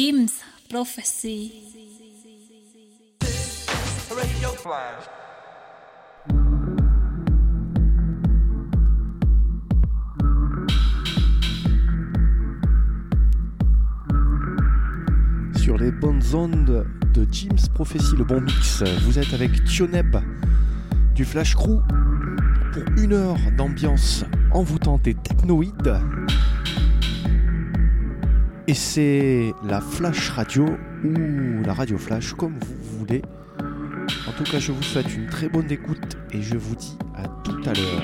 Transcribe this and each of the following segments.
Jim's Prophecy. Sur les bonnes ondes de Jim's Prophecy, le bon mix, vous êtes avec Tioneb du Flash Crew pour une heure d'ambiance envoûtante et technoïde. Et c'est la Flash Radio ou la Radio Flash, comme vous voulez. En tout cas, je vous souhaite une très bonne écoute et je vous dis à tout à l'heure.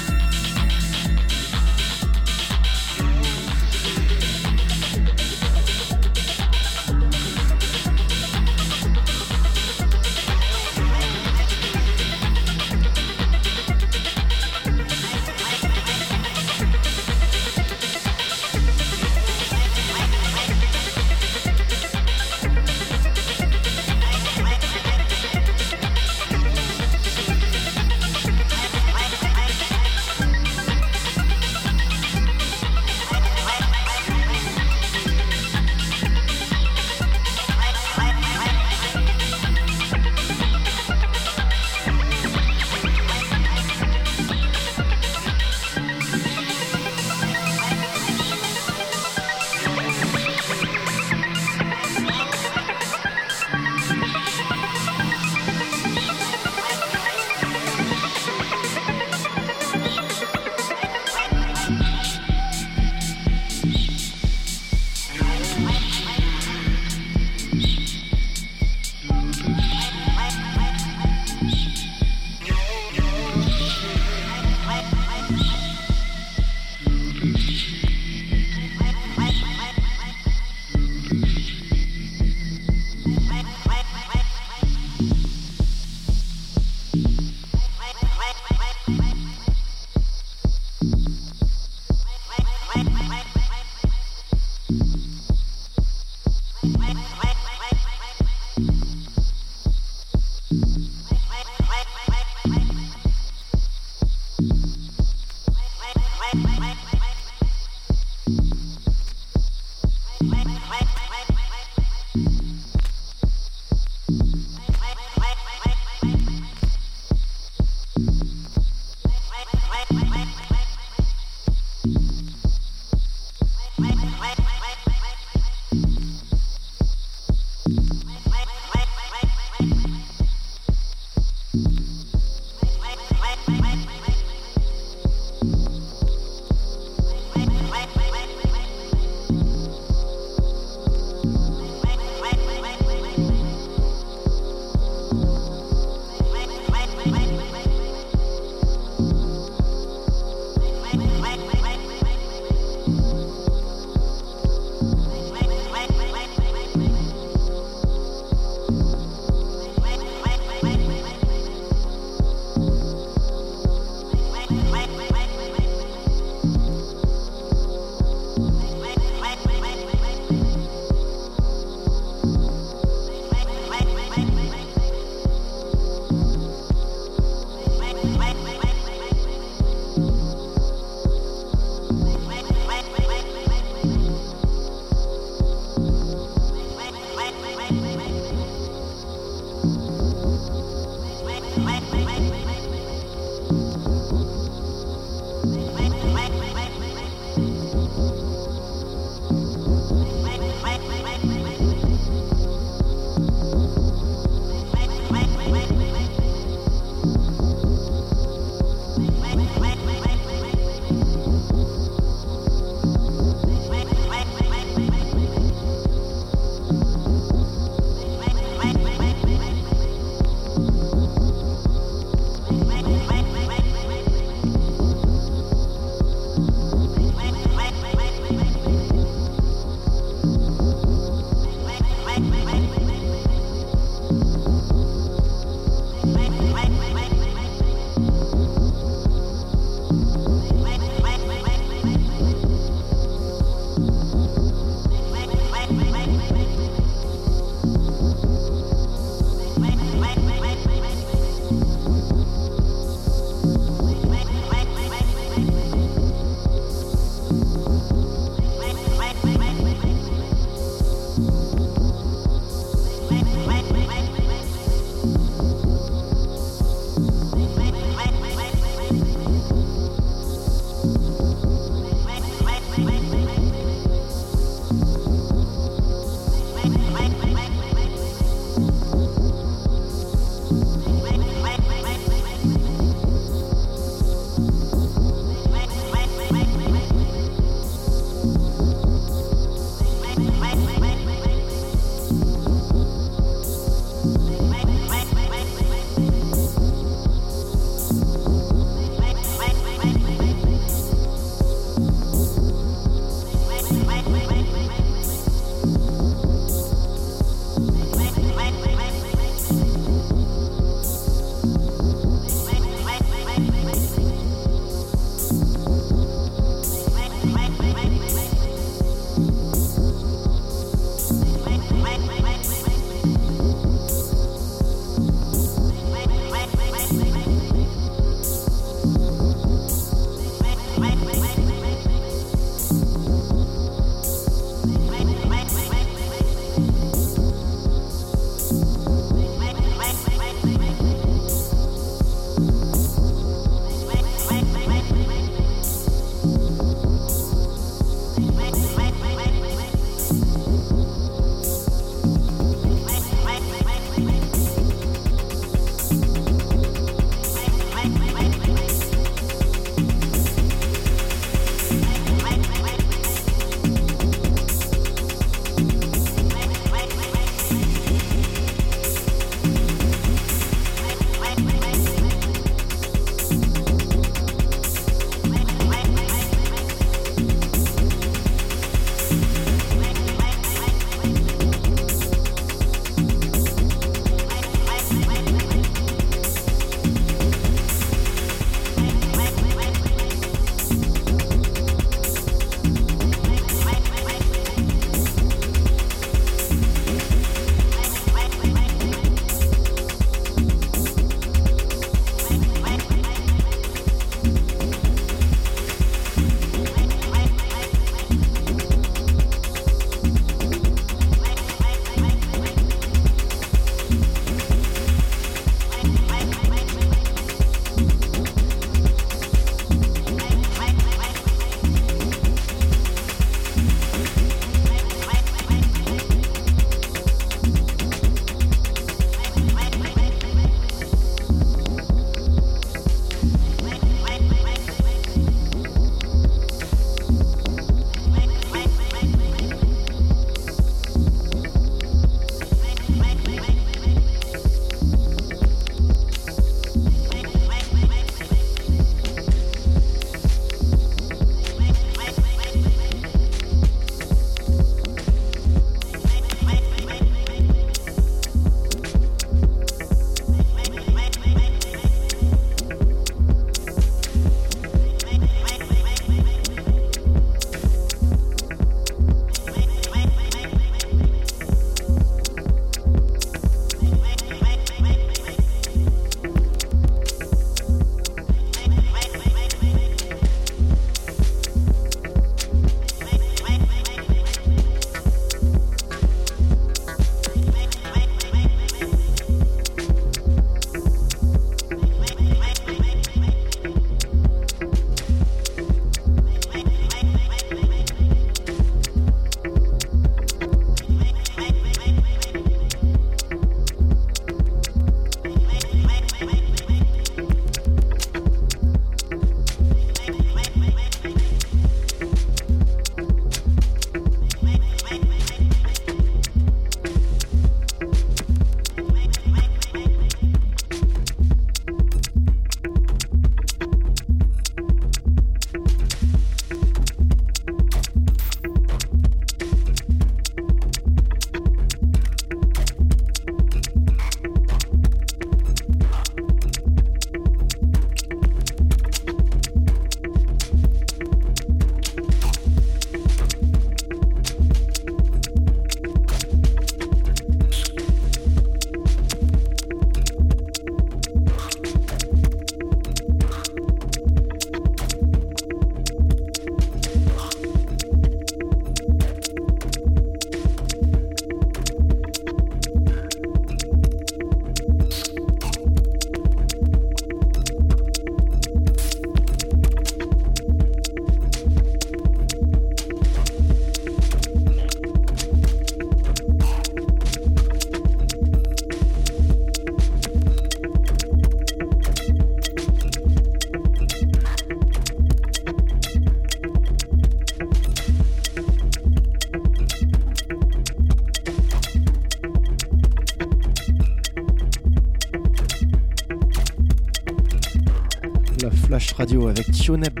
Flash Radio avec Tioneb.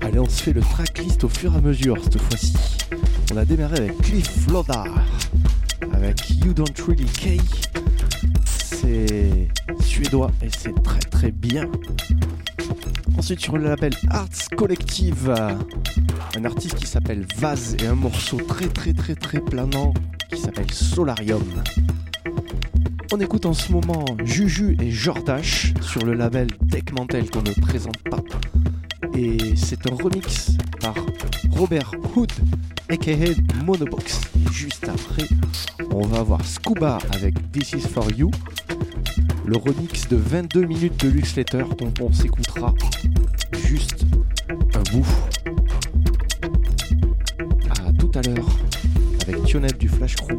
Allez, on se fait le tracklist au fur et à mesure cette fois-ci. On a démarré avec Cliff Lodar avec You Don't Really Care. C'est suédois et c'est très très bien. Ensuite sur le label Arts Collective, un artiste qui s'appelle Vaz et un morceau très très très très planant qui s'appelle Solarium. On écoute en ce moment Juju et Jordache sur le label Tech Mantel qu'on ne présente pas. Et c'est un remix par Robert Hood, aka Monobox. Juste après, on va avoir Scuba avec This Is For You, le remix de 22 minutes de Lux Letter dont on s'écoutera juste un bout. À tout à l'heure avec Tionette du Flash Crew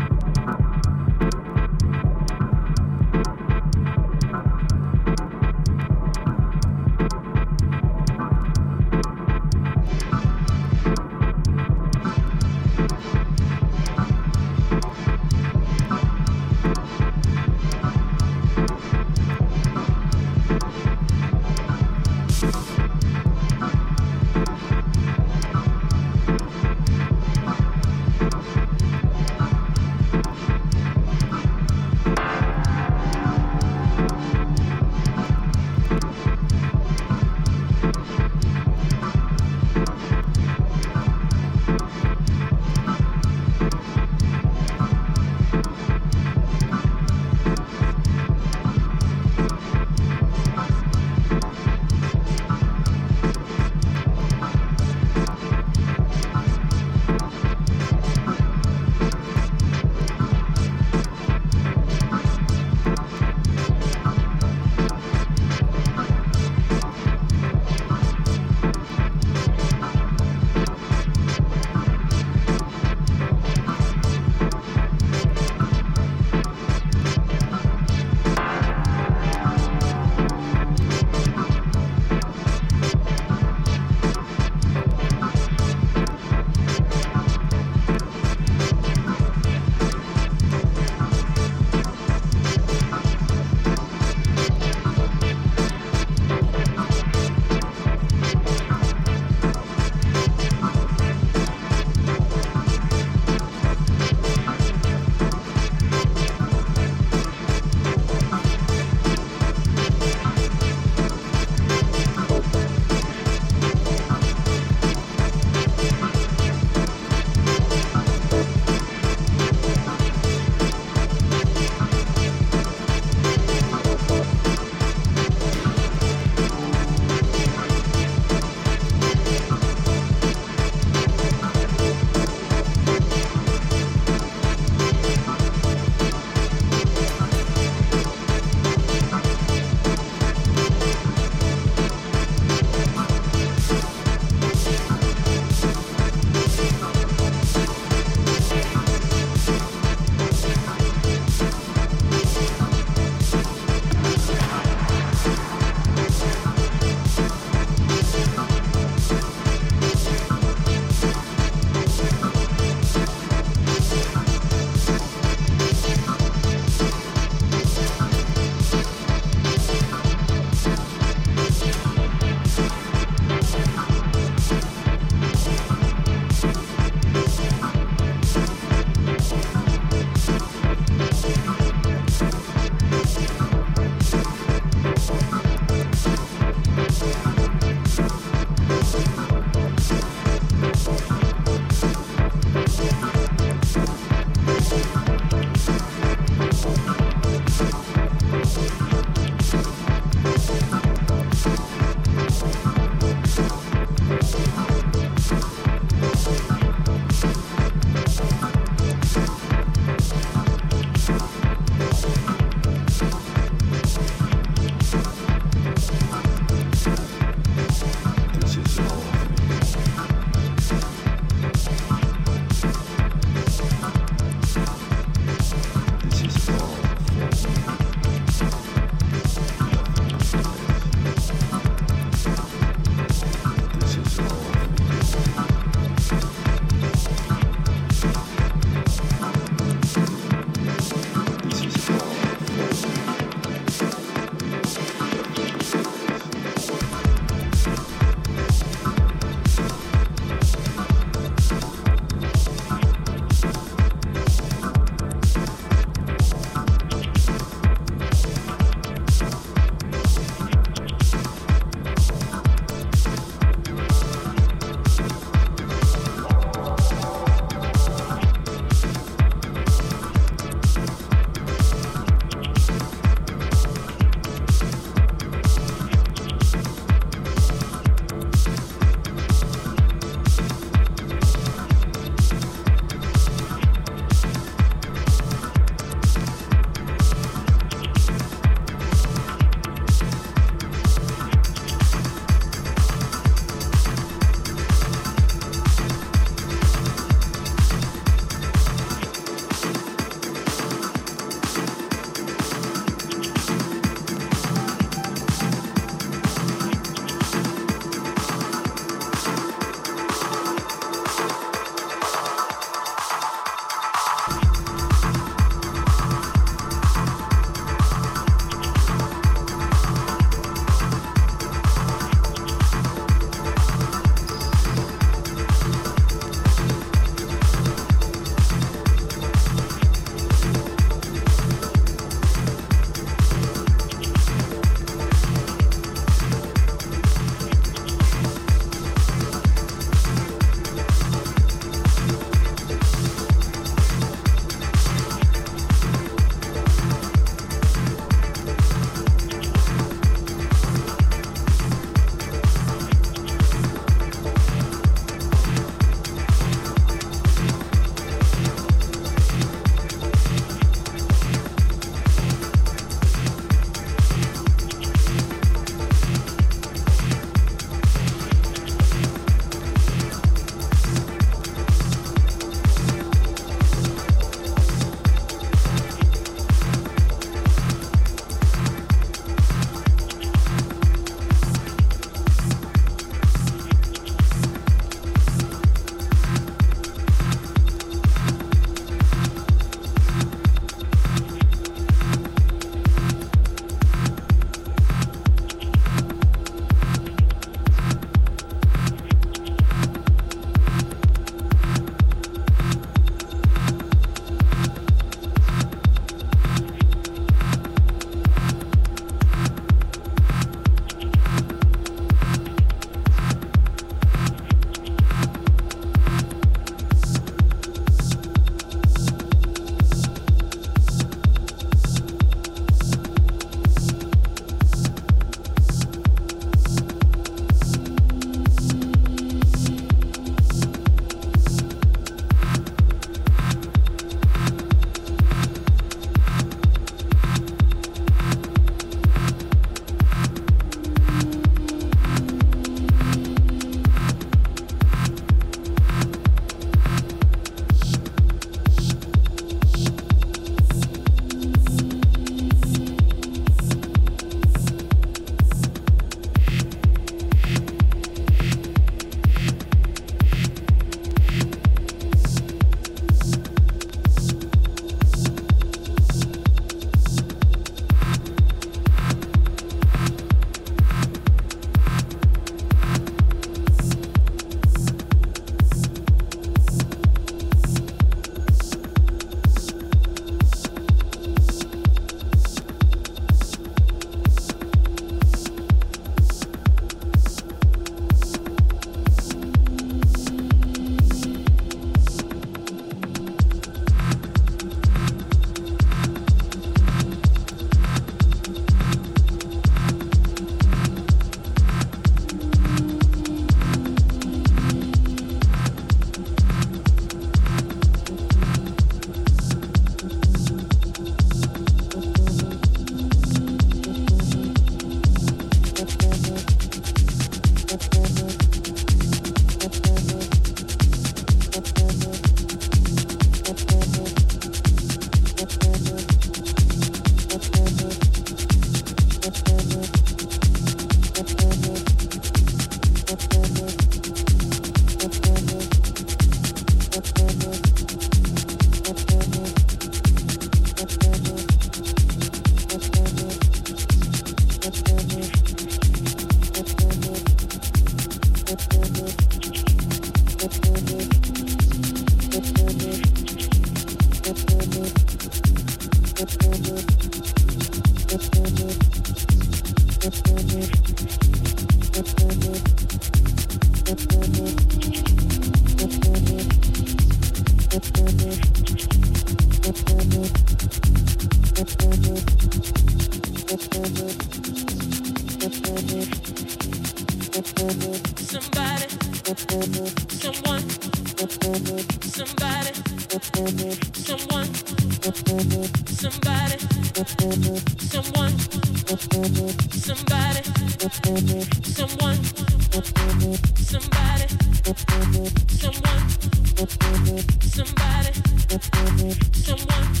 Somebody,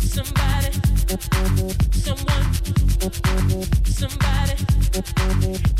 somebody, somebody.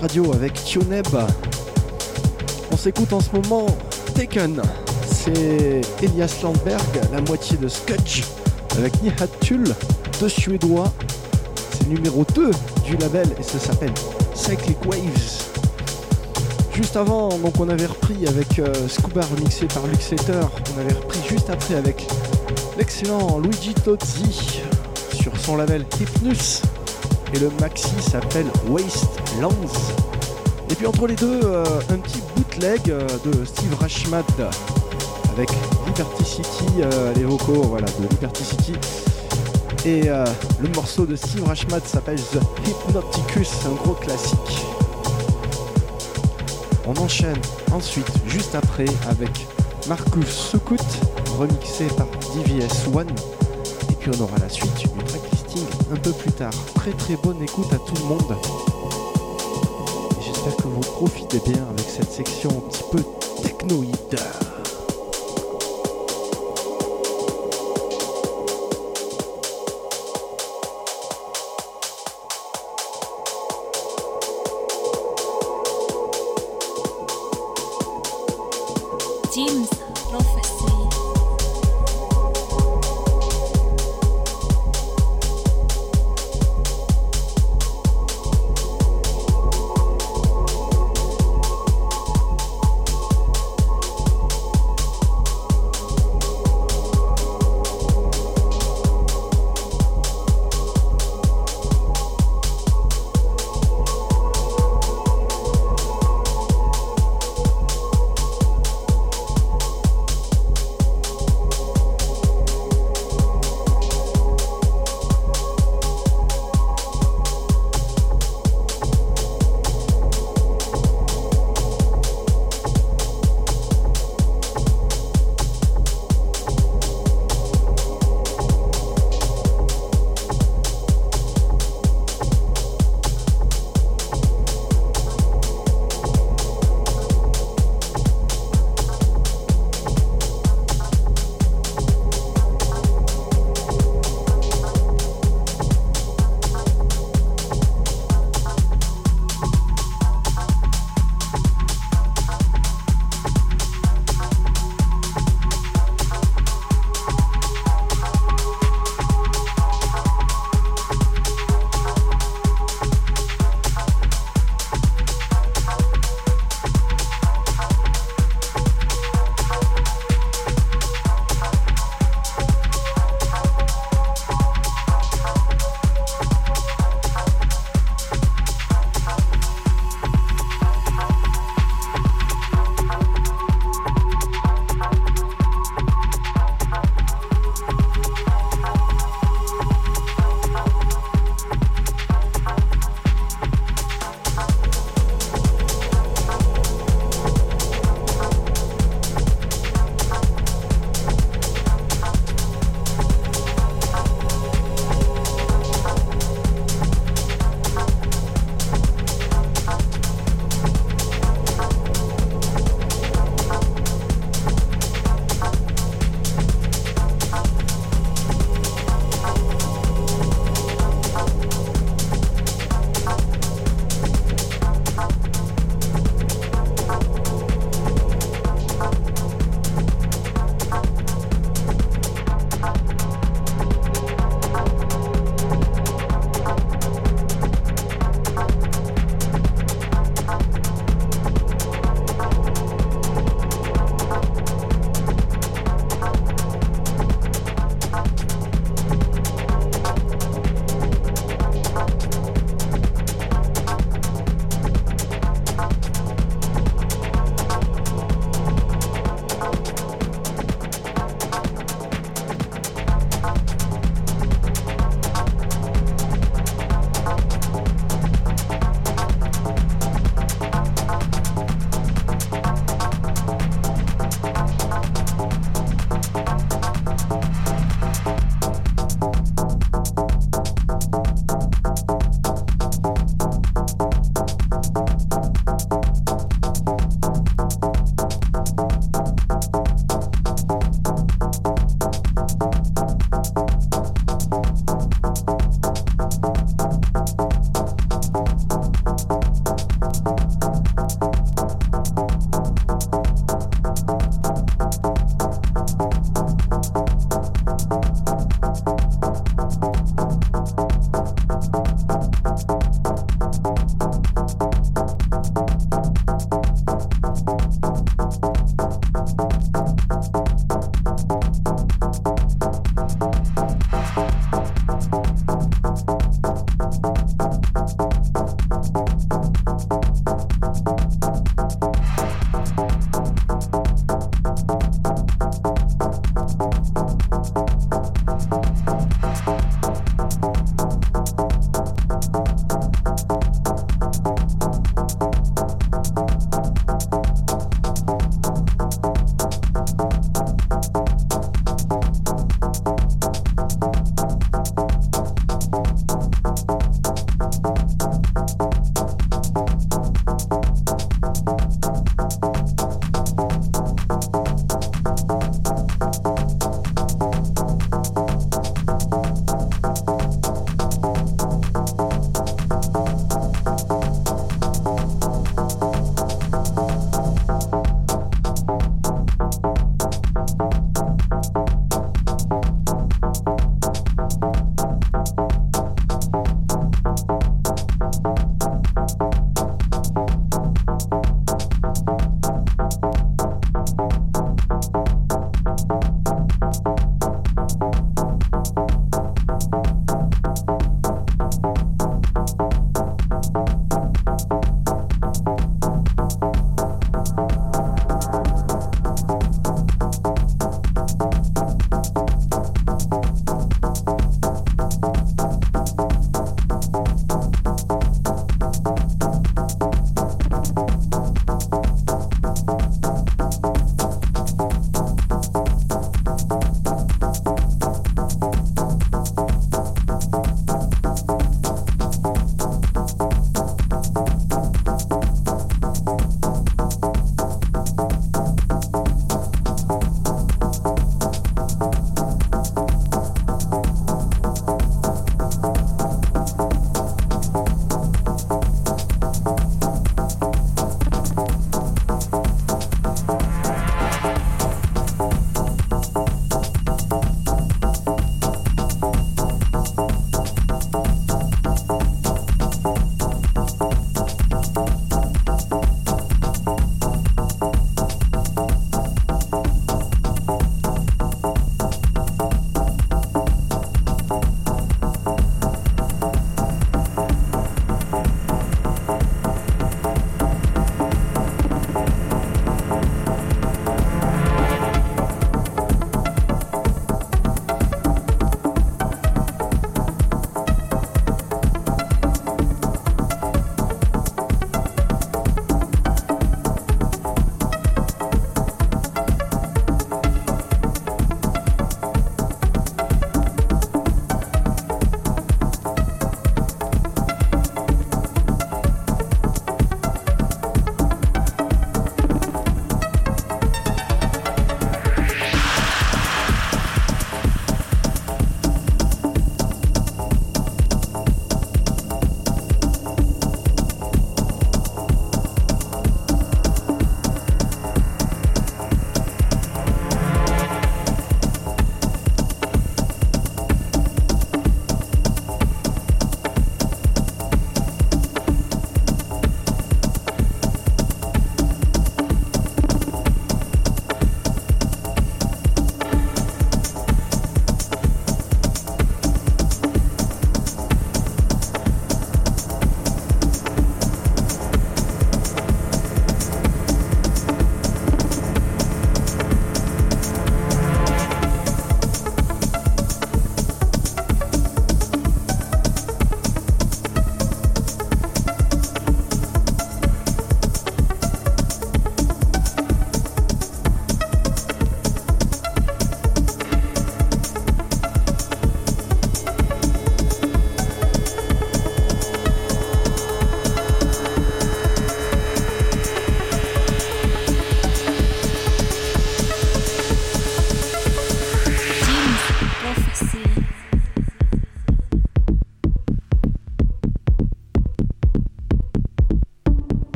Radio avec Tioneb. On s'écoute en ce moment Taken. C'est Elias Landberg, la moitié de Skudge, avec Nihatul, deux Suédois. C'est numéro 2 du label et ça s'appelle Cyclic Waves. Juste avant, donc on avait repris avec euh, Scuba remixé par Luxeter. On avait repris juste après avec l'excellent Luigi Tozzi sur son label Hypnus. Et le maxi s'appelle Wastelands. Et puis entre les deux, euh, un petit bootleg euh, de Steve Rashmad avec Liberty City, les vocaux voilà, de Liberty City. Et le morceau de Steve Rashmad s'appelle The Hypnoticus, un gros classique. On enchaîne ensuite, juste après, avec Marcus Sukut, remixé par DVS One. Et puis on aura la suite un peu plus tard. Très très bonne écoute à tout le monde. J'espère que vous profitez bien avec cette section un petit peu technoïde.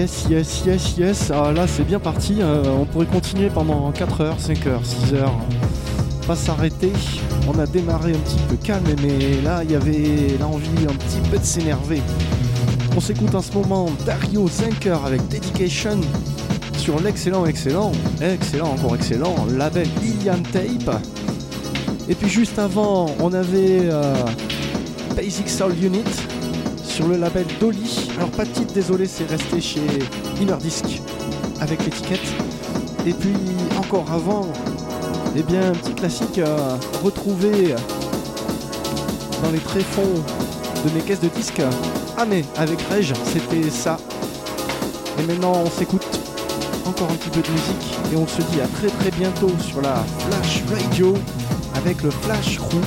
Yes, yes, yes, yes. Ah, là, c'est bien parti. Euh, on pourrait continuer pendant 4 heures, 5 heures, 6 heures. Pas s'arrêter. On a démarré un petit peu calme, mais là, il y avait l'envie un petit peu de s'énerver. On s'écoute en ce moment Dario Zinker avec Dedication sur l'excellent, excellent, excellent, encore excellent, label Ilian Tape. Et puis juste avant, on avait euh, Basic Soul Unit sur le label Dolly. Alors pas de titre, désolé, c'est resté chez Inner Disc avec l'étiquette. Et puis encore avant, eh bien un petit classique retrouvé dans les tréfonds de mes caisses de disques. Ah mais avec Reg, c'était ça. Et maintenant on s'écoute encore un petit peu de musique et on se dit à très très bientôt sur la Flash Radio avec le Flash Crew.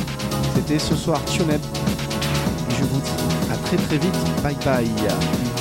C'était ce soir Tioneb. À très très vite. Bye bye.